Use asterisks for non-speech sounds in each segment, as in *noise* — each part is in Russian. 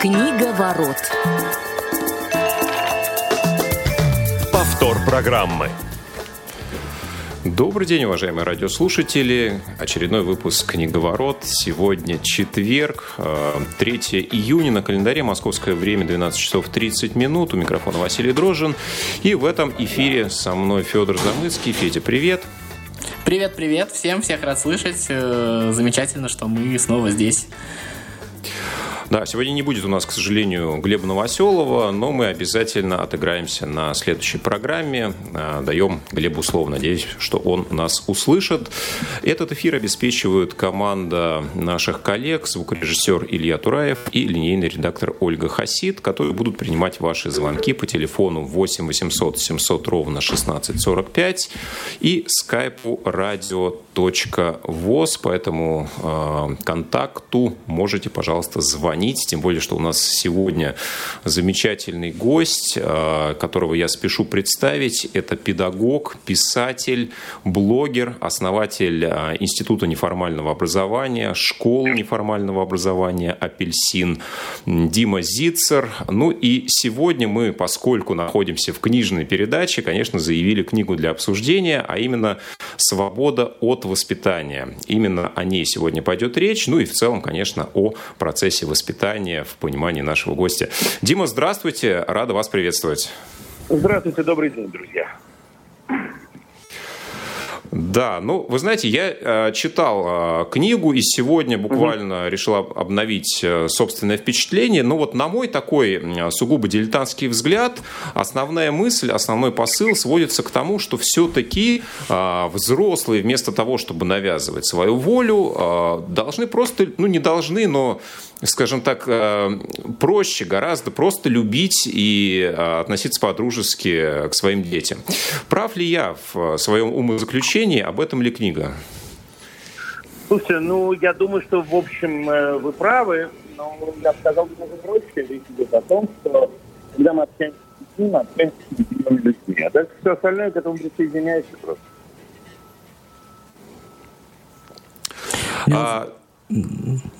Книга ворот. Повтор программы. Добрый день, уважаемые радиослушатели. Очередной выпуск «Книговорот». Сегодня четверг, 3 э, июня. На календаре московское время 12 часов 30 минут. У микрофона Василий Дрожин. И в этом эфире со мной Федор Замыцкий. Федя, привет. Привет, привет. Всем всех рад слышать. Э, замечательно, что мы снова здесь. Да, сегодня не будет у нас, к сожалению, Глеба Новоселова, но мы обязательно отыграемся на следующей программе. А, даем Глебу слово. Надеюсь, что он нас услышит. Этот эфир обеспечивают команда наших коллег, звукорежиссер Илья Тураев и линейный редактор Ольга Хасид, которые будут принимать ваши звонки по телефону 8 800 700 ровно 1645 и скайпу radio.voz. По этому э, контакту можете, пожалуйста, звонить звонить, тем более, что у нас сегодня замечательный гость, э, которого я спешу представить. Это педагог, писатель, блогер, основатель э, Института неформального образования, школы неформального образования «Апельсин» Дима Зицер. Ну и сегодня мы, поскольку находимся в книжной передаче, конечно, заявили книгу для обсуждения, а именно «Свобода от воспитания». Именно о ней сегодня пойдет речь, ну и в целом, конечно, о процессе воспитания воспитания в понимании нашего гостя. Дима, здравствуйте, рада вас приветствовать. Здравствуйте, добрый день, друзья. Да, ну, вы знаете, я э, читал э, книгу и сегодня буквально угу. решил обновить э, собственное впечатление. Но вот на мой такой сугубо дилетантский взгляд, основная мысль, основной посыл сводится к тому, что все-таки э, взрослые вместо того, чтобы навязывать свою волю, э, должны просто, ну, не должны, но скажем так, э, проще гораздо просто любить и э, относиться по-дружески к своим детям. Прав ли я в своем умозаключении? Об этом ли книга? Слушайте, ну, я думаю, что, в общем, э, вы правы, но я сказал немного проще. Речь идет о том, что когда мы общаемся с детьми, мы общаемся с другими людьми. А дальше все остальное к этому присоединяется просто. А...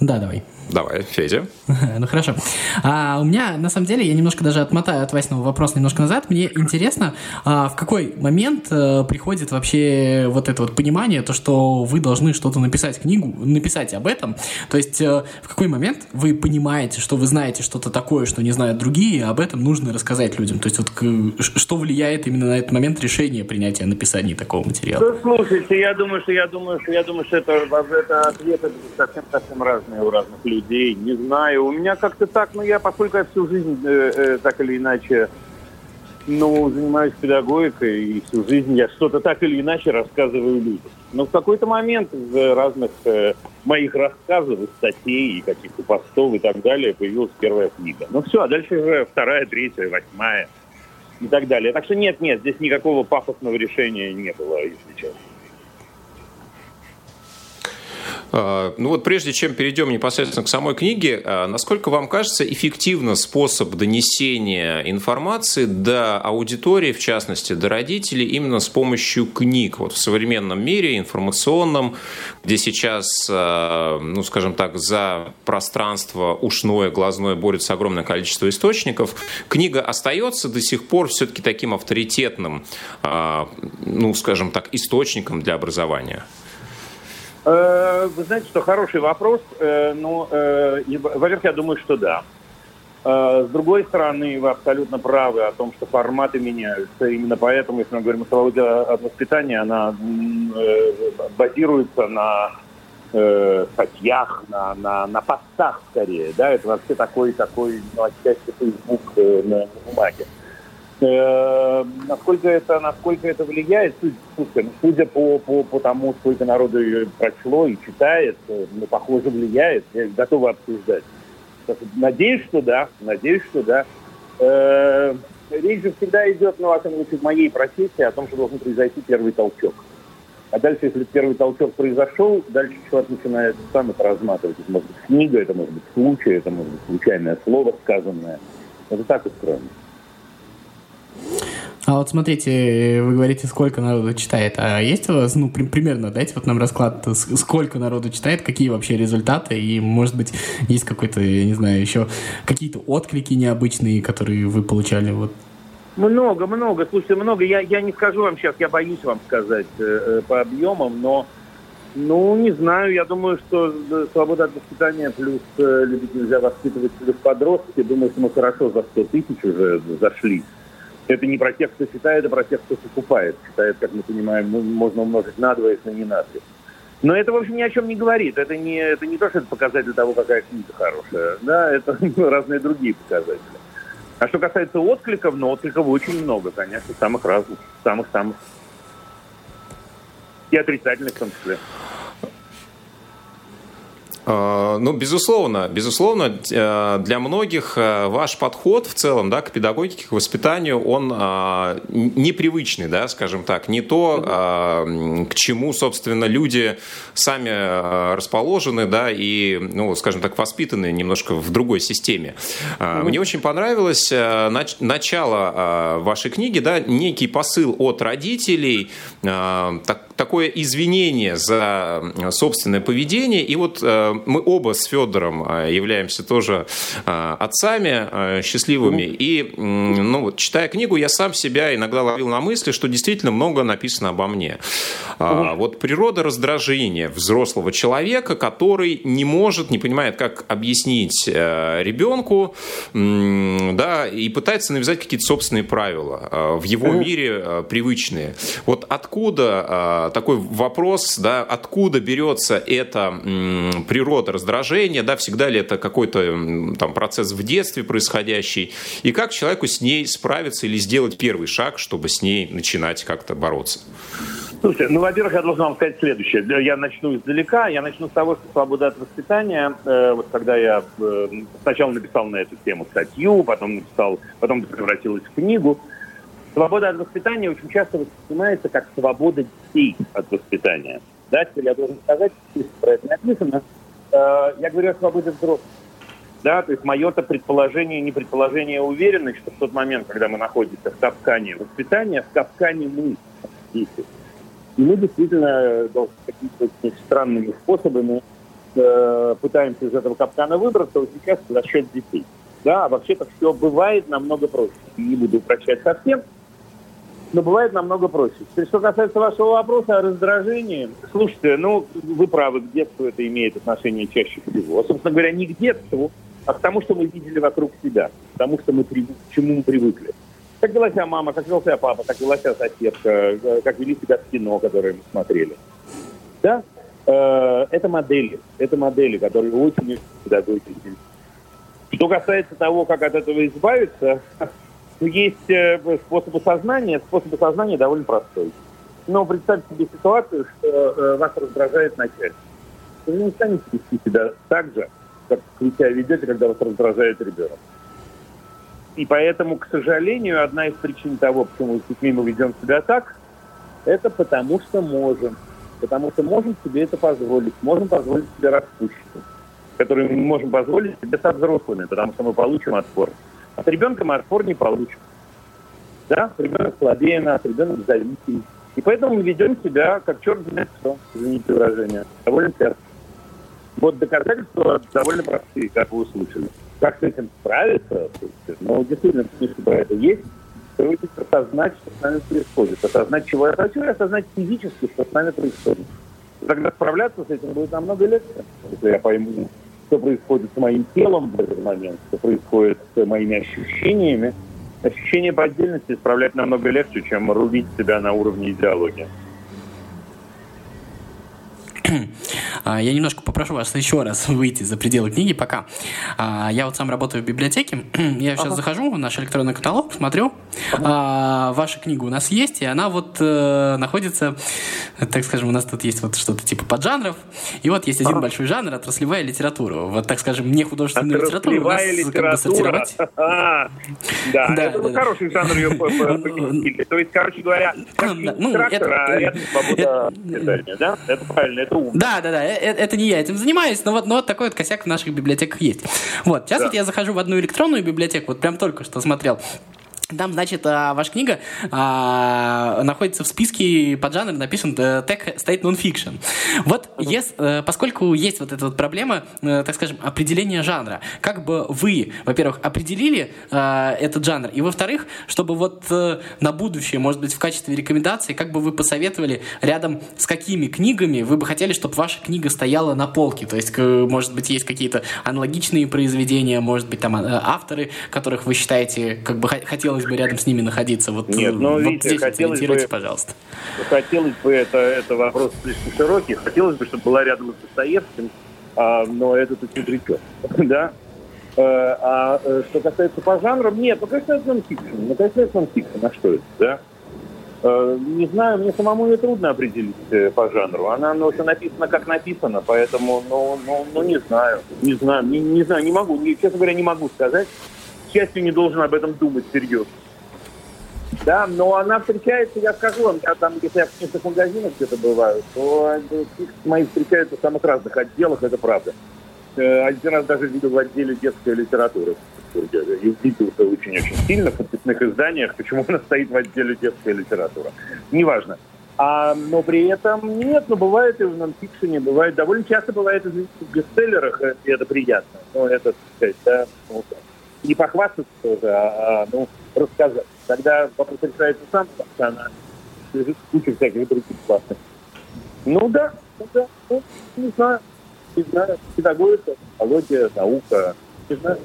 Да, давай. Давай, Федя. *laughs* ну хорошо. А, у меня, на самом деле, я немножко даже отмотаю от Васиного вопроса немножко назад. Мне интересно, а, в какой момент а, приходит вообще вот это вот понимание, то, что вы должны что-то написать книгу, написать об этом. То есть а, в какой момент вы понимаете, что вы знаете что-то такое, что не знают другие, и об этом нужно рассказать людям. То есть вот что влияет именно на этот момент решения принятия написания такого материала? Ну, слушайте, я думаю, что я думаю, что я думаю, что это, это ответы совсем совсем разные у разных людей людей, не знаю. У меня как-то так, ну я, поскольку я всю жизнь э, э, так или иначе, ну, занимаюсь педагогикой, и всю жизнь я что-то так или иначе рассказываю людям. Но в какой-то момент из разных э, моих рассказов, статей, каких-то постов и так далее появилась первая книга. Ну все, а дальше уже вторая, третья, восьмая и так далее. Так что нет, нет, здесь никакого пафосного решения не было, если честно. А, ну вот прежде чем перейдем непосредственно к самой книге, а, насколько вам кажется эффективно способ донесения информации до аудитории, в частности, до родителей, именно с помощью книг? Вот в современном мире информационном, где сейчас, а, ну скажем так, за пространство ушное, глазное борется огромное количество источников, книга остается до сих пор все-таки таким авторитетным, ну скажем так, источником для образования? Э, вы знаете, что хороший вопрос. Э, ну, э, во-первых, я думаю, что да. С другой стороны, вы абсолютно правы о том, что форматы меняются. Именно поэтому, если мы говорим о свободе от воспитания, она базируется на статьях, на, на, на постах скорее. Да? Это вообще такой, такой ну, отчасти Facebook на бумаге. Э, насколько это, насколько это влияет, слушай, ну, судя по, по, по тому, сколько народу ее прочло и читает, э, ну, похоже, влияет. Я готова обсуждать. Надеюсь, что да, надеюсь, что да. Э, речь же всегда идет, ну, во всяком случае, в моей профессии, о том, что должен произойти первый толчок. А дальше, если первый толчок произошел, дальше человек начинает сам это разматывать. Это может быть книга, это может быть случай, это может быть случайное слово сказанное. Это так устроено. А вот смотрите, вы говорите, сколько народу читает. А есть у вас, ну, при, примерно, дайте вот нам расклад, сколько народу читает, какие вообще результаты, и, может быть, есть какой-то, я не знаю, еще какие-то отклики необычные, которые вы получали, вот. Много, много, слушайте, много. Я, я не скажу вам сейчас, я боюсь вам сказать э, э по объемам, но ну, не знаю. Я думаю, что э, свобода от воспитания плюс э, любить нельзя воспитывать плюс подростки. Думаю, что мы хорошо за 100 тысяч уже зашли. Это не про тех, кто читает, а про тех, кто покупает. Читает, как мы понимаем, ну, можно умножить на два, если не на три. Но это, в общем, ни о чем не говорит. Это не, это не то, что это показатель того, какая книга хорошая. Да, это *laughs* разные другие показатели. А что касается откликов, ну, откликов очень много, конечно, самых разных, самых-самых. И отрицательных в том числе. А, ну, безусловно, безусловно, э, для многих э, ваш подход в целом да, к педагогике, к воспитанию, он а, непривычный, да, скажем так, не то, а, к чему, собственно, люди сами расположены, да, и, ну, скажем так, воспитаны немножко в другой системе. Мне очень понравилось э, начало вашей книги, да, некий посыл от родителей, так, такое извинение за собственное поведение. И вот э, мы оба с Федором э, являемся тоже э, отцами счастливыми. И, ну, вот, читая книгу, я сам себя иногда ловил на мысли, что действительно много написано обо мне. А, вот природа раздражения взрослого человека, который не может, не понимает, как объяснить ребенку, да, и пытается навязать какие-то собственные правила в его мире привычные. Вот откуда такой вопрос, да, откуда берется эта природа раздражения, да, всегда ли это какой-то там процесс в детстве происходящий, и как человеку с ней справиться или сделать первый шаг, чтобы с ней начинать как-то бороться? Слушайте, ну, во-первых, я должен вам сказать следующее. Я начну издалека. Я начну с того, что свобода от воспитания, э, вот когда я э, сначала написал на эту тему статью, потом написал, потом превратилась в книгу, Свобода от воспитания очень часто воспринимается как свобода детей от воспитания. Да, теперь я должен сказать, про это написано, э, я говорю о свободе взрослых. Да, то есть мое-то предположение, не предположение, а уверенность, что в тот момент, когда мы находимся в капкане воспитания, в капкане мы дети. И мы действительно должны какими-то очень странными способами э, пытаемся из этого капкана выбраться, вот сейчас за счет детей. Да, а вообще-то все бывает намного проще. Не буду упрощать совсем, но бывает намного проще. Теперь, что касается вашего вопроса о раздражении, слушайте, ну, вы правы, к детству это имеет отношение чаще всего. Собственно говоря, не к детству, а к тому, что мы видели вокруг себя, к тому, что мы, к чему мы привыкли. Как вела себя мама, как вел себя папа, как вела себя соседка, как вели себя в кино, которое мы смотрели. Да? Э, это модели, это модели, которые очень педагогики. Что касается того, как от этого избавиться, *laughs* ну, есть э, способы сознания. Способ сознания довольно простой. Но представьте себе ситуацию, что э, вас раздражает начальник. Вы не станете вести себя так же, как вы себя ведете, когда вас раздражает ребенок. И поэтому, к сожалению, одна из причин того, почему с детьми мы ведем себя так, это потому что можем. Потому что можем себе это позволить. Можем позволить себе распущенность, которую мы не можем позволить себе со взрослыми, потому что мы получим отпор. От ребенка мы отпор не получим. Да, ребенок слабее нас, ребенок зависим. И поэтому мы ведем себя как черт в лицо, извините выражение, довольно часто. Вот доказательства довольно простые, как вы услышали. Как с этим справиться? Ну, действительно, книжка про это есть. Трудится осознать, что с нами происходит. Осознать, чего я хочу, и осознать физически, что с нами происходит. Тогда справляться с этим будет намного легче, если я пойму, что происходит с моим телом в этот момент, что происходит с моими ощущениями. Ощущение по отдельности исправлять намного легче, чем рубить себя на уровне идеологии. А, я немножко попрошу вас еще раз выйти за пределы книги пока. А, я вот сам работаю в библиотеке. *clears throat* Я сейчас ага. захожу в наш электронный каталог, смотрю. Ага. Ваша книга у нас есть, и она вот э, находится, так скажем, у нас тут есть вот что-то типа поджанров. И вот есть один ага. большой жанр отраслевая литература. Вот, так скажем, не художественная литература. У нас литература. Как бы сортировать. *laughs* Да, это хороший жанр ее То есть, короче говоря, ну, это, а рядом свобода да? Это правильно, это умно. Да, да, да, э, э, это не я этим занимаюсь, но вот, но вот такой вот косяк в наших библиотеках есть. Вот, сейчас да. вот я захожу в одну электронную библиотеку, вот прям только что смотрел. Там, значит, а, ваша книга а, находится в списке под жанр написан Tech State Nonfiction. Вот, yes, э, поскольку есть вот эта вот проблема, э, так скажем, определения жанра, как бы вы, во-первых, определили а, этот жанр, и во-вторых, чтобы вот на будущее, может быть, в качестве рекомендации, как бы вы посоветовали рядом с какими книгами вы бы хотели, чтобы ваша книга стояла на полке, то есть, может быть, есть какие-то аналогичные произведения, может быть, там авторы, которых вы считаете, как бы хотелось хотелось бы рядом с ними находиться? Вот, Нет, ну, вот видите, здесь хотелось бы, пожалуйста. Хотелось бы, это, это вопрос слишком широкий, хотелось бы, чтобы была рядом с Достоевским, а, но это тут не придет, *laughs* да? Э, а э, что касается по жанрам, нет, ну, конечно, это нонфикшн. Ну, конечно, это нонфикшн. А что это, да? Э, не знаю, мне самому ее трудно определить по жанру. Она, ну, все написано, как написано, поэтому, ну, ну, ну не знаю. Не знаю, не, не знаю, не могу, не, честно говоря, не могу сказать к счастью, не должен об этом думать серьезно. Да, но она встречается, я скажу вам, я там, если я в книжных магазинах где-то бываю, то мои встречаются в самых разных отделах, это правда. Э, один раз даже видел в отделе детской литературы. И удивился очень-очень сильно в подписных изданиях, почему она стоит в отделе детская литература. Неважно. А, но при этом нет, но бывает и в нонфикшене, бывает, довольно часто бывает и в бестселлерах, и это приятно. Но это, так сказать, да, вот, не похвастаться тоже, а, а ну, рассказать. Тогда вопрос решается сам, она лежит куча всяких других классных. Ну да, ну да, ну, не знаю, не знаю, педагогика, психология, наука, не знаю.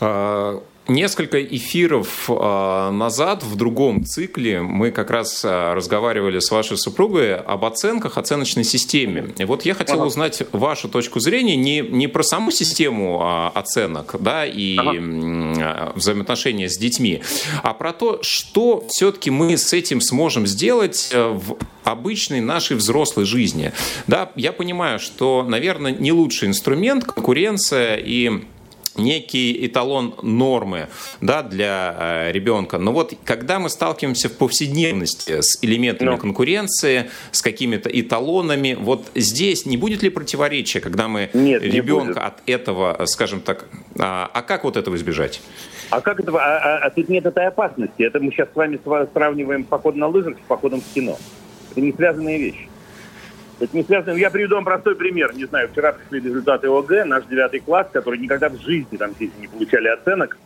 А, Несколько эфиров э, назад в другом цикле мы как раз э, разговаривали с вашей супругой об оценках, оценочной системе. И вот я хотел ага. узнать вашу точку зрения не, не про саму систему э, оценок да, и ага. взаимоотношения с детьми, а про то, что все-таки мы с этим сможем сделать в обычной нашей взрослой жизни. Да, я понимаю, что, наверное, не лучший инструмент конкуренция и некий эталон нормы да, для э, ребенка. Но вот когда мы сталкиваемся в повседневности с элементами Но. Ну. конкуренции, с какими-то эталонами, вот здесь не будет ли противоречия, когда мы Нет, ребенка от этого, скажем так, а, а как вот этого избежать? А как это? А, а, а тут нет этой опасности. Это мы сейчас с вами сравниваем поход на лыжах с походом в кино. Это не связанные вещи. Это не связано. Я приведу вам простой пример. Не знаю, вчера пришли результаты ОГЭ, наш девятый класс, который никогда в жизни там здесь не получали оценок.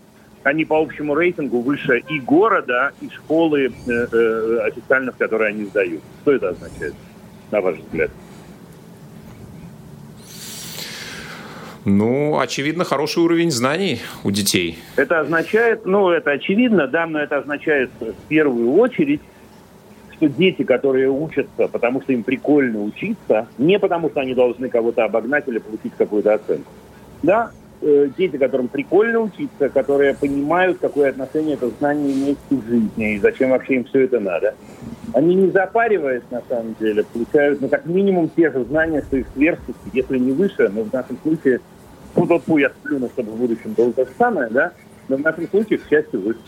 Они по общему рейтингу выше и города, и школы э, э, официально, в которые они сдают. Что это означает, на ваш взгляд? Ну, очевидно, хороший уровень знаний у детей. Это означает, ну, это очевидно, да, но это означает в первую очередь, что дети, которые учатся, потому что им прикольно учиться, не потому что они должны кого-то обогнать или получить какую-то оценку. Да, э, дети, которым прикольно учиться, которые понимают, какое отношение это знание имеет к жизни и зачем вообще им все это надо. Они не запариваясь, на самом деле, получают, ну, как минимум, те же знания, что их сверстники, если не выше, но в нашем случае, ну, тот я сплюну, чтобы в будущем было то же самое, да, но в нашем случае, к счастью, выше.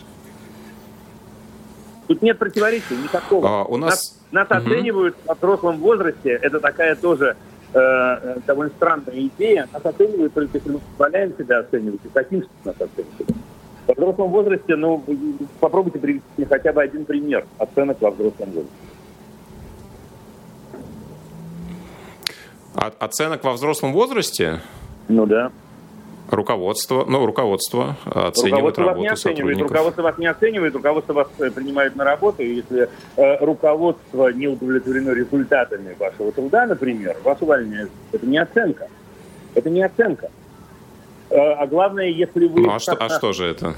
Тут нет противоречия никакого. А, у нас... Нас, нас угу. оценивают в взрослом возрасте. Это такая тоже э, э, довольно странная идея. Нас оценивают только если мы позволяем себя оценивать и хотим, чтобы нас оценивали. В взрослом возрасте, ну, попробуйте привести мне хотя бы один пример оценок во взрослом возрасте. Оценок во взрослом возрасте? Ну да. Руководство, ну, руководство оценивает руководство работу вас не оценивает, Руководство вас не оценивает, руководство вас э, принимает на работу, и если э, руководство не удовлетворено результатами вашего труда, например, вас увольняют. Это не оценка. Это не оценка. Э, а главное, если вы... Ну, а что, а что же это?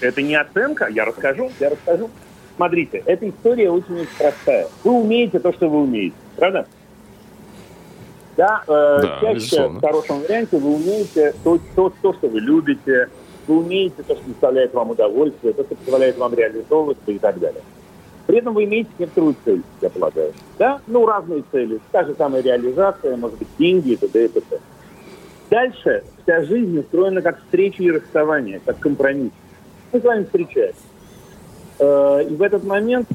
Это не оценка, я расскажу, я расскажу. Смотрите, эта история очень простая. Вы умеете то, что вы умеете, правда? Да, э, да чаще безусловно. в хорошем варианте вы умеете то, то, то, что вы любите, вы умеете то, что доставляет вам удовольствие, то, что позволяет вам реализовываться и так далее. При этом вы имеете некоторую цель, я полагаю. Да? Ну, разные цели. Та же самая реализация, может быть, деньги и т.д. и т.д. Дальше вся жизнь устроена как встреча и расставание, как компромисс. Мы с вами встречаемся. Э, и в этот момент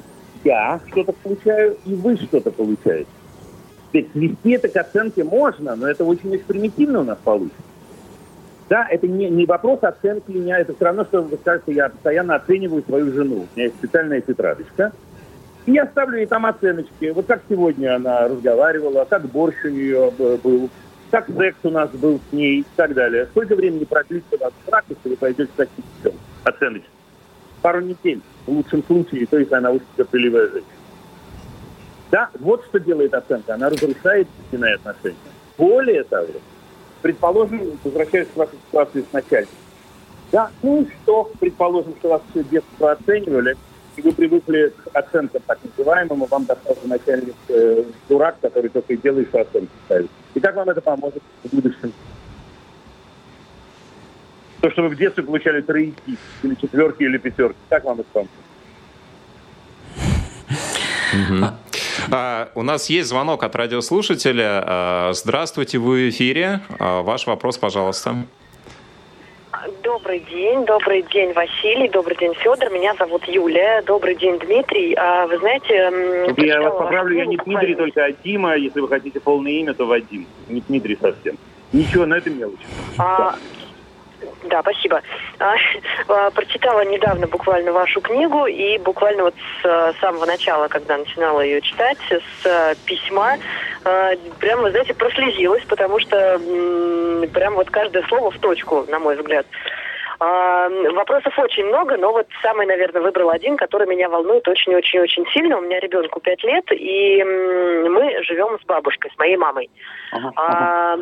я что-то получаю, и вы что-то получаете свести это к оценке можно, но это очень-очень примитивно у нас получится. Да, это не, не вопрос оценки меня, это все равно, что вы скажете, я постоянно оцениваю свою жену. У меня есть специальная тетрадочка. И я ставлю ей там оценочки. Вот как сегодня она разговаривала, как борщ у нее был, как секс у нас был с ней и так далее. Сколько времени продлится ваш брак, если вы пойдете к таким оценочкам? Пару недель, в лучшем случае, то есть она очень терпеливая женщина. Да, вот что делает оценка. Она разрушает истинные отношения. Более того, предположим, возвращаясь к вашей ситуации с начальником. Да, ну и что? Предположим, что вас все детство оценивали, и вы привыкли к оценкам так называемым, вам достался начальник э, дурак, который только и делает, что оценки ставит. И как вам это поможет в будущем? То, что вы в детстве получали тройки, или четверки, или пятерки, как вам это поможет? А, у нас есть звонок от радиослушателя. А, здравствуйте, вы в эфире. А, ваш вопрос, пожалуйста. Добрый день, добрый день, Василий, добрый день, Федор. Меня зовут Юлия. Добрый день, Дмитрий. А, вы знаете... Я вас поправлю, я не Дмитрий, только а Дима. Если вы хотите полное имя, то Вадим. Не Дмитрий совсем. Ничего, на это мелочь. А, да, спасибо. А, а, прочитала недавно буквально вашу книгу и буквально вот с а, самого начала, когда начинала ее читать, с письма, прям, вы знаете, прослезилась, потому что прям вот каждое слово в точку, на мой взгляд. Вопросов очень много, но вот самый, наверное, выбрал один, который меня волнует очень-очень-очень сильно. У меня ребенку 5 лет, и мы живем с бабушкой, с моей мамой. Ага, ага.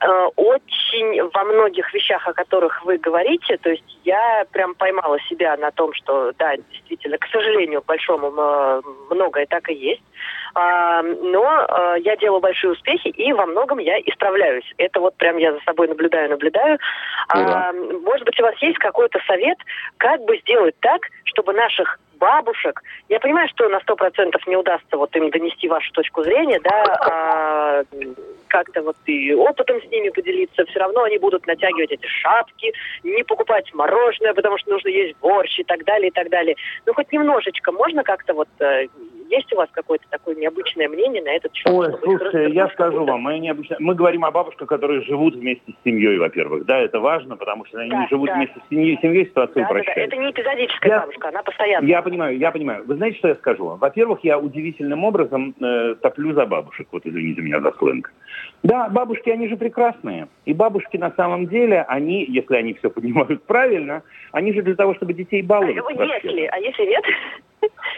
Э, очень во многих вещах, о которых вы говорите, то есть я прям поймала себя на том, что да, действительно, к сожалению, большому многое так и есть. А, но э, я делаю большие успехи, и во многом я исправляюсь. Это вот прям я за собой наблюдаю, наблюдаю. А, может быть, у вас есть какой-то совет, как бы сделать так, чтобы наших бабушек. Я понимаю, что на сто процентов не удастся вот им донести вашу точку зрения, да, а как-то вот и опытом с ними поделиться. Все равно они будут натягивать эти шапки, не покупать мороженое, потому что нужно есть борщ и так далее, и так далее. Ну, хоть немножечко можно как-то вот э, есть у вас какое-то такое необычное мнение на этот счет? Ой, слушайте, я скажу вам, мы, необычно... мы говорим о бабушках, которые живут вместе с семьей, во-первых. Да, это важно, потому что они да, живут да. вместе с семьей, семьей ситуацию да, упрощают. Да, да. Это не эпизодическая я... бабушка, она постоянно. Я понимаю, я понимаю. Вы знаете, что я скажу вам? Во-первых, я удивительным образом э, топлю за бабушек. Вот извините меня за сленг. Да, бабушки, они же прекрасные. И бабушки на самом деле, они, если они все понимают правильно, они же для того, чтобы детей баловать. А если, а если нет?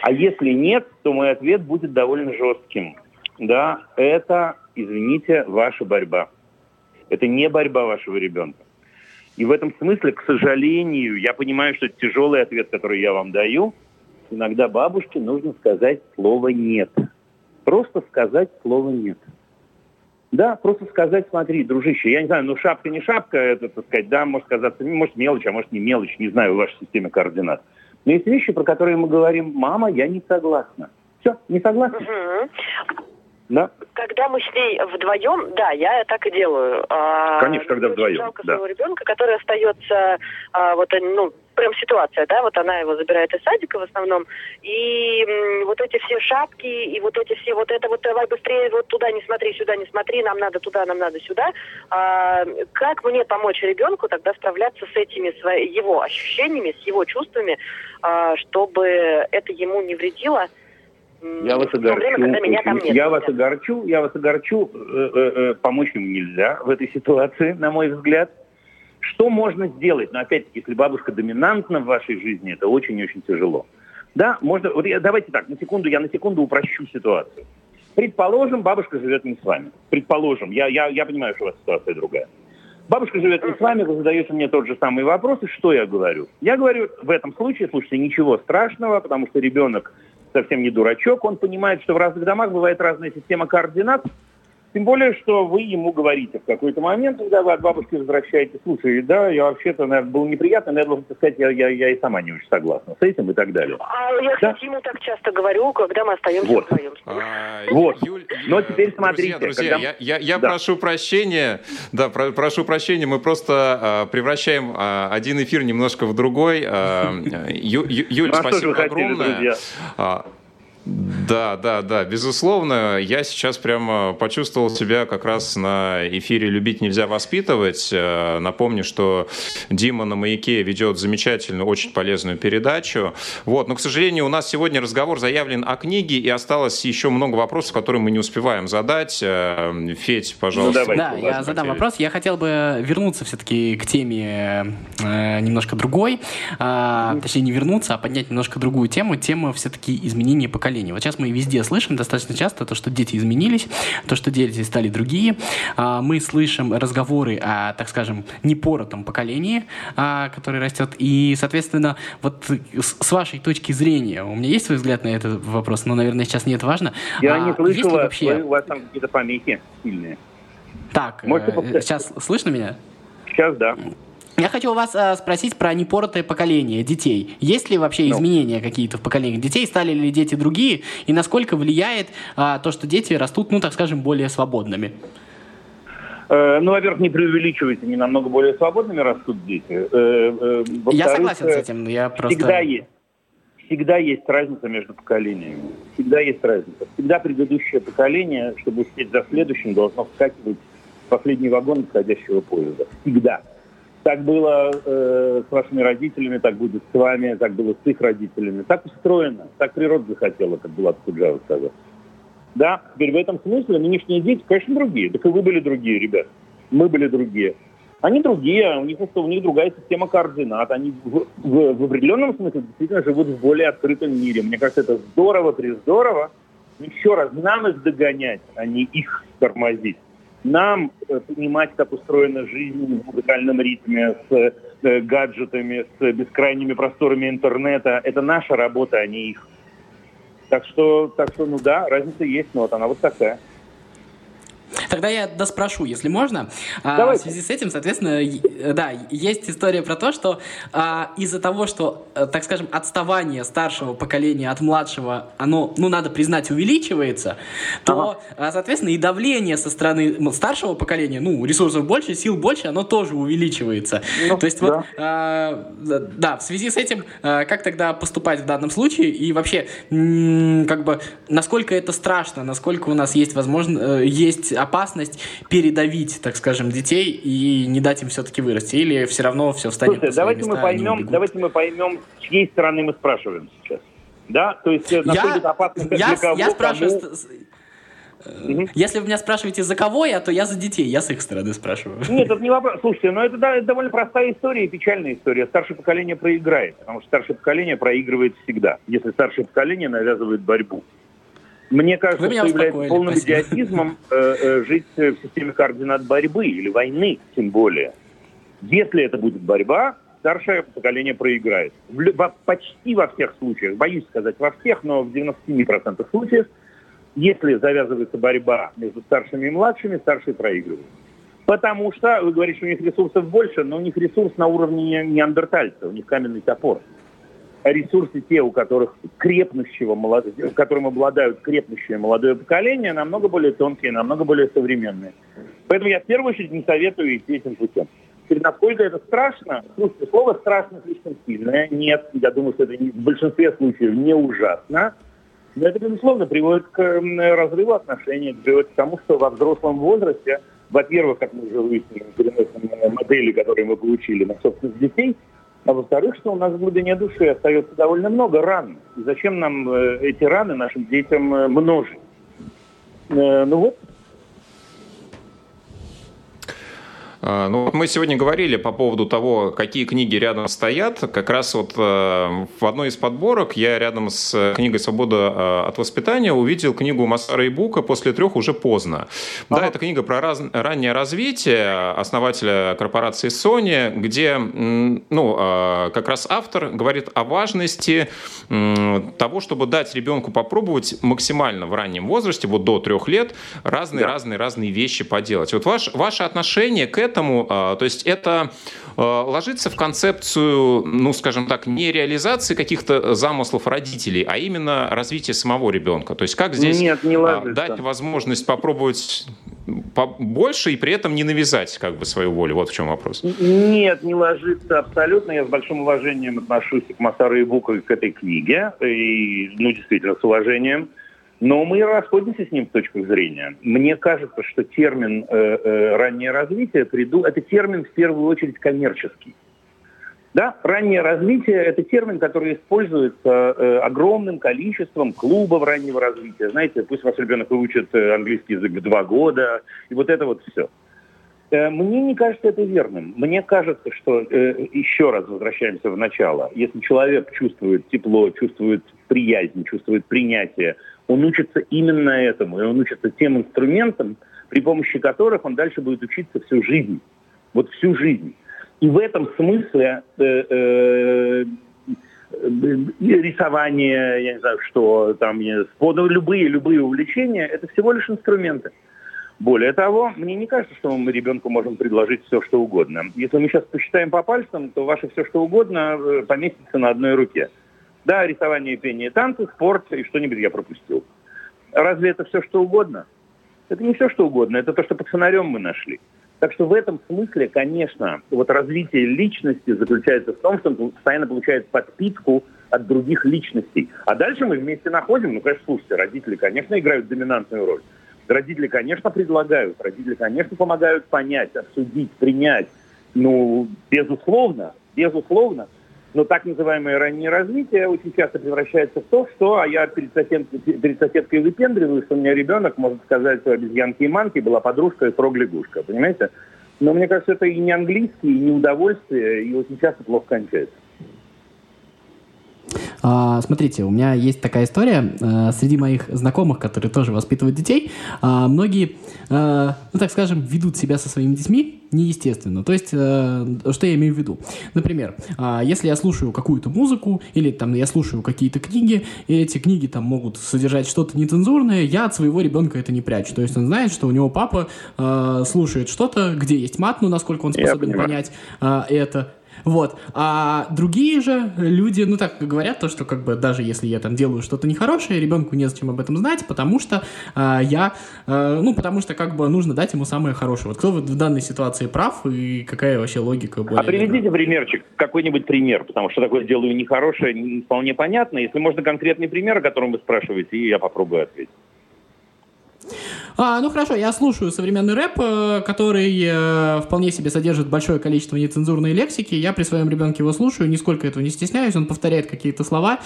А если нет, то мой ответ будет довольно жестким. Да, это, извините, ваша борьба. Это не борьба вашего ребенка. И в этом смысле, к сожалению, я понимаю, что это тяжелый ответ, который я вам даю. Иногда бабушке нужно сказать слово «нет». Просто сказать слово «нет». Да, просто сказать, смотри, дружище, я не знаю, ну шапка не шапка, это, так сказать, да, может казаться, может мелочь, а может не мелочь, не знаю, в вашей системе координат. Но есть вещи, про которые мы говорим, мама, я не согласна. Все, не согласна. Угу. Да. Когда мы с ней вдвоем, да, я так и делаю. А, Конечно, когда вдвоем. Жалко да. своего ребенка, который остается, а, вот, ну, прям ситуация, да, вот она его забирает из садика в основном, и м, вот эти все шапки, и вот эти все, вот это вот давай быстрее, вот туда не смотри, сюда не смотри, нам надо туда, нам надо сюда. А, как мне помочь ребенку тогда справляться с этими свои, его ощущениями, с его чувствами, а, чтобы это ему не вредило? Я вас огорчу. Время, я вас огорчу, я вас огорчу. Э, э, э, помочь ему нельзя в этой ситуации, на мой взгляд. Что можно сделать? Но опять-таки, если бабушка доминантна в вашей жизни, это очень-очень тяжело. Да, можно. Вот я, давайте так, на секунду, я на секунду упрощу ситуацию. Предположим, бабушка живет не с вами. Предположим, я, я, я понимаю, что у вас ситуация другая. Бабушка живет не с вами, вы задаете мне тот же самый вопрос, и что я говорю? Я говорю в этом случае, слушайте, ничего страшного, потому что ребенок совсем не дурачок, он понимает, что в разных домах бывает разная система координат, тем более, что вы ему говорите в какой-то момент, когда вы от бабушки возвращаетесь, слушай, да, я вообще-то, наверное, был неприятно, но я должен сказать, я, я, я и сама не очень согласна с этим и так далее. А я, кстати, ему так часто говорю, когда мы остаемся вот. вдвоем. А, вот. Юль, но теперь смотрите. Друзья, когда... я, я, я да. прошу прощения, да, про, прошу прощения, мы просто а, превращаем а, один эфир немножко в другой. Ю, Ю, Юль, ну, спасибо огромное. Да, да, да, безусловно. Я сейчас прямо почувствовал себя как раз на эфире «Любить нельзя воспитывать». Э, напомню, что Дима на «Маяке» ведет замечательную, очень полезную передачу. Вот. Но, к сожалению, у нас сегодня разговор заявлен о книге, и осталось еще много вопросов, которые мы не успеваем задать. Э, Федь, пожалуйста. Ну, давайте, да, я задам вопрос. Я хотел бы вернуться все-таки к теме э, немножко другой. Э, точнее, не вернуться, а поднять немножко другую тему. Тема все-таки изменения поколения поколений. Вот сейчас мы везде слышим достаточно часто то, что дети изменились, то, что дети стали другие. А, мы слышим разговоры о, так скажем, непоротом поколении, а, которое растет. И, соответственно, вот с вашей точки зрения, у меня есть свой взгляд на этот вопрос, но, наверное, сейчас не это важно. Я а, не слышу вас, вообще... у вас там какие-то помехи сильные. Так, э, сейчас слышно меня? Сейчас, да. Я хочу у вас э, спросить про непоротое поколение детей. Есть ли вообще ну. изменения какие-то в поколении детей? Стали ли дети другие? И насколько влияет э, то, что дети растут, ну, так скажем, более свободными? Э, ну, во-первых, не преувеличивайте, не намного более свободными растут дети. Э, э, я согласен с этим, я просто... Всегда есть. Всегда есть разница между поколениями. Всегда есть разница. Всегда предыдущее поколение, чтобы успеть за следующим, должно вскакивать в последний вагон подходящего поезда. Всегда. Так было э, с вашими родителями, так будет с вами, так было с их родителями. Так устроено, так природа захотела, как Булат Куджава сказал. Да, теперь в этом смысле нынешние дети, конечно, другие. Так и вы были другие, ребят. Мы были другие. Они другие, у них, у них другая система координат. Они в, в, в определенном смысле действительно живут в более открытом мире. Мне кажется, это здорово, приздорово. Еще раз, нам их догонять, а не их тормозить нам э, понимать, как устроена жизнь в музыкальном ритме, с э, гаджетами, с бескрайними просторами интернета, это наша работа, а не их. Так что, так что, ну да, разница есть, но вот она вот такая. Тогда я доспрошу, если можно. А, в связи с этим, соответственно, да, есть история про то, что а, из-за того, что, э, так скажем, отставание старшего поколения от младшего, оно, ну, надо признать, увеличивается, то, ага. соответственно, и давление со стороны старшего поколения, ну, ресурсов больше, сил больше, оно тоже увеличивается. Ну, то есть да. вот, а, да, в связи с этим, а, как тогда поступать в данном случае и вообще, как бы, насколько это страшно, насколько у нас есть возможность, э, есть опасность передавить, так скажем, детей и не дать им все-таки вырасти? Или все равно все встанет Слушайте, давайте места, мы поймем, давайте мы поймем, с чьей стороны мы спрашиваем сейчас. Да, то есть э, насколько я, опасно я, для кого, я спрашиваю, кому... Угу. Если вы меня спрашиваете, за кого я, то я за детей, я с их стороны спрашиваю. Нет, это не вопрос. Слушайте, ну это, да, это довольно простая история и печальная история. Старшее поколение проиграет, потому что старшее поколение проигрывает всегда, если старшее поколение навязывает борьбу. Мне кажется, что является полным спасибо. идиотизмом э, э, жить в системе координат борьбы или войны, тем более. Если это будет борьба, старшее поколение проиграет. В, во, почти во всех случаях, боюсь сказать во всех, но в 97% случаев, если завязывается борьба между старшими и младшими, старшие проигрывают. Потому что, вы говорите, что у них ресурсов больше, но у них ресурс на уровне неандертальца, у них каменный топор ресурсы те, у которых крепнущего, которым обладают крепнущее молодое поколение, намного более тонкие, намного более современные. Поэтому я в первую очередь не советую идти этим путем. Теперь, насколько это страшно? Слушайте, слово «страшно» слишком сильное. Нет, я думаю, что это в большинстве случаев не ужасно. Но это, безусловно, приводит к разрыву отношений, приводит к тому, что во взрослом возрасте, во-первых, как мы уже выяснили, переносим модели, которые мы получили на собственных детей – а во-вторых, что у нас в глубине души остается довольно много ран. И зачем нам э, эти раны нашим детям э, множить? Э, ну вот, А, ну, мы сегодня говорили по поводу того, какие книги рядом стоят. Как раз вот э, в одной из подборок я рядом с книгой «Свобода э, от воспитания» увидел книгу Масара Ибука «После трех уже поздно». Ага. Да, это книга про раз... раннее развитие основателя корпорации Sony, где, ну, э, как раз автор говорит о важности того, чтобы дать ребенку попробовать максимально в раннем возрасте, вот до трех лет, разные-разные-разные да. вещи поделать. Вот ваш, ваше отношение к этому поэтому, то есть это ложится в концепцию, ну, скажем так, не реализации каких-то замыслов родителей, а именно развития самого ребенка. То есть как здесь Нет, не дать возможность попробовать больше и при этом не навязать как бы свою волю? Вот в чем вопрос. Нет, не ложится абсолютно. Я с большим уважением отношусь к Масару и Буку к этой книге. И, ну, действительно, с уважением. Но мы расходимся с ним в точках зрения. Мне кажется, что термин э, э, раннее развитие приду, это термин в первую очередь коммерческий. Да, раннее развитие – это термин, который используется э, огромным количеством клубов раннего развития. Знаете, пусть ваш ребенок выучит э, английский язык в два года, и вот это вот все. Э, мне не кажется это верным. Мне кажется, что, э, еще раз возвращаемся в начало, если человек чувствует тепло, чувствует приязнь, чувствует принятие, он учится именно этому, и он учится тем инструментам, при помощи которых он дальше будет учиться всю жизнь. Вот всю жизнь. И в этом смысле э, э, рисование, я не знаю, что там, любые, любые увлечения, это всего лишь инструменты. Более того, мне не кажется, что мы ребенку можем предложить все, что угодно. Если мы сейчас посчитаем по пальцам, то ваше все, что угодно, э, поместится на одной руке. Да, рисование, пение, танцы, спорт и что-нибудь я пропустил. Разве это все, что угодно? Это не все, что угодно, это то, что под фонарем мы нашли. Так что в этом смысле, конечно, вот развитие личности заключается в том, что он постоянно получает подпитку от других личностей. А дальше мы вместе находим, ну, конечно, слушайте, родители, конечно, играют доминантную роль. Родители, конечно, предлагают, родители, конечно, помогают понять, обсудить, принять. Ну, безусловно, безусловно. Но так называемое раннее развитие очень часто превращается в то, что а я перед, сосед, перед соседкой выпендриваю, что у меня ребенок может сказать, что обезьянки и манки была подружка и срок-лягушка, понимаете? Но мне кажется, это и не английский, и не удовольствие, и очень часто плохо кончается. А, смотрите, у меня есть такая история. А, среди моих знакомых, которые тоже воспитывают детей, а, многие, а, ну так скажем, ведут себя со своими детьми неестественно. То есть, э, что я имею в виду? Например, э, если я слушаю какую-то музыку, или там я слушаю какие-то книги, и эти книги там могут содержать что-то нецензурное, я от своего ребенка это не прячу. То есть он знает, что у него папа э, слушает что-то, где есть мат, ну, насколько он способен понять э, это, вот. А другие же люди, ну так говорят, то, что как бы даже если я там делаю что-то нехорошее, ребенку незачем об этом знать, потому что э, я, э, ну потому что как бы нужно дать ему самое хорошее. Вот кто вот в данной ситуации прав и какая вообще логика более... А приведите примерчик, какой-нибудь пример, потому что такое делаю нехорошее, не вполне понятно. Если можно конкретный пример, о котором вы спрашиваете, и я попробую ответить. А, ну хорошо, я слушаю современный рэп, э, который э, вполне себе содержит большое количество нецензурной лексики. Я при своем ребенке его слушаю, нисколько этого не стесняюсь. Он повторяет какие-то слова.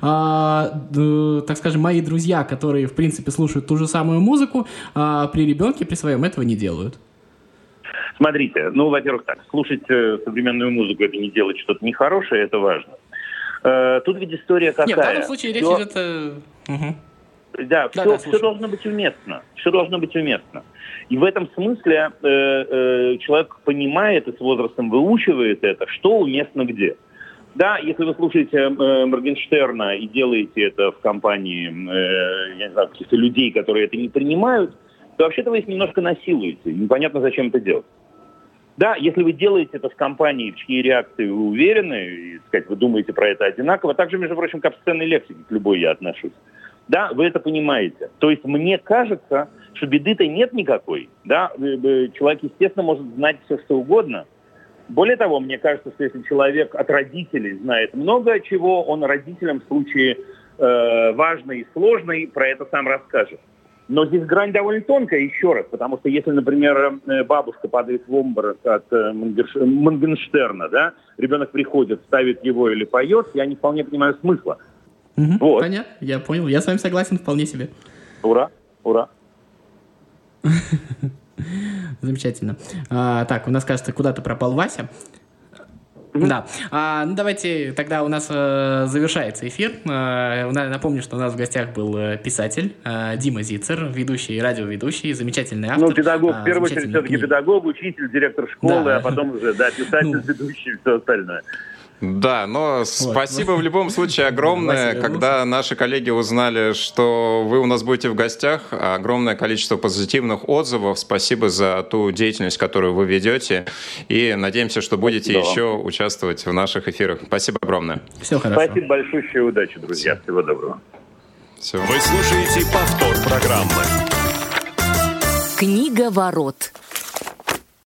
А, э, так скажем, мои друзья, которые в принципе слушают ту же самую музыку, а, при ребенке при своем этого не делают. Смотрите, ну, во-первых, так, слушать э, современную музыку это не делать что-то нехорошее, это важно. Э, тут ведь история какая. Нет, в данном случае речь идет... Угу. Да, да, все, да, все должно быть уместно. Все должно быть уместно. И в этом смысле э, э, человек понимает и с возрастом выучивает это, что уместно где. Да, если вы слушаете э, Моргенштерна и делаете это в компании, э, я не знаю, каких-то людей, которые это не принимают, то вообще-то вы их немножко насилуете. Непонятно, зачем это делать. Да, если вы делаете это в компании, в чьей реакции вы уверены, и, сказать, вы думаете про это одинаково, также, между прочим, к обсценной лексике, к любой я отношусь. Да, вы это понимаете. То есть мне кажется, что беды-то нет никакой. Да? Человек, естественно, может знать все, что угодно. Более того, мне кажется, что если человек от родителей знает много чего, он родителям в случае э, важной и сложной про это сам расскажет. Но здесь грань довольно тонкая, еще раз, потому что если, например, э, бабушка падает в обморок от э, Мангенштерна, да, ребенок приходит, ставит его или поет, я не вполне понимаю смысла. Угу, вот. Понятно, я понял. Я с вами согласен вполне себе. Ура, ура. *laughs* Замечательно. А, так, у нас, кажется, куда-то пропал Вася. Да. А, ну, давайте тогда у нас э, завершается эфир. Э, напомню, что у нас в гостях был э, писатель э, Дима Зицер, ведущий, радиоведущий, замечательный автор. Ну, педагог, в первую очередь, все-таки педагог, учитель, директор школы, да. а потом уже, да, писатель, *laughs* ну, ведущий, все остальное. Да, но вот. спасибо в любом случае огромное, когда наши коллеги узнали, что вы у нас будете в гостях, огромное количество позитивных отзывов. Спасибо за ту деятельность, которую вы ведете, и надеемся, что будете спасибо еще вам. участвовать в наших эфирах. Спасибо огромное. Все хорошо. Спасибо большое, и удачи, друзья. Всего доброго. Все. Вы слушаете повтор программы. Книга ворот.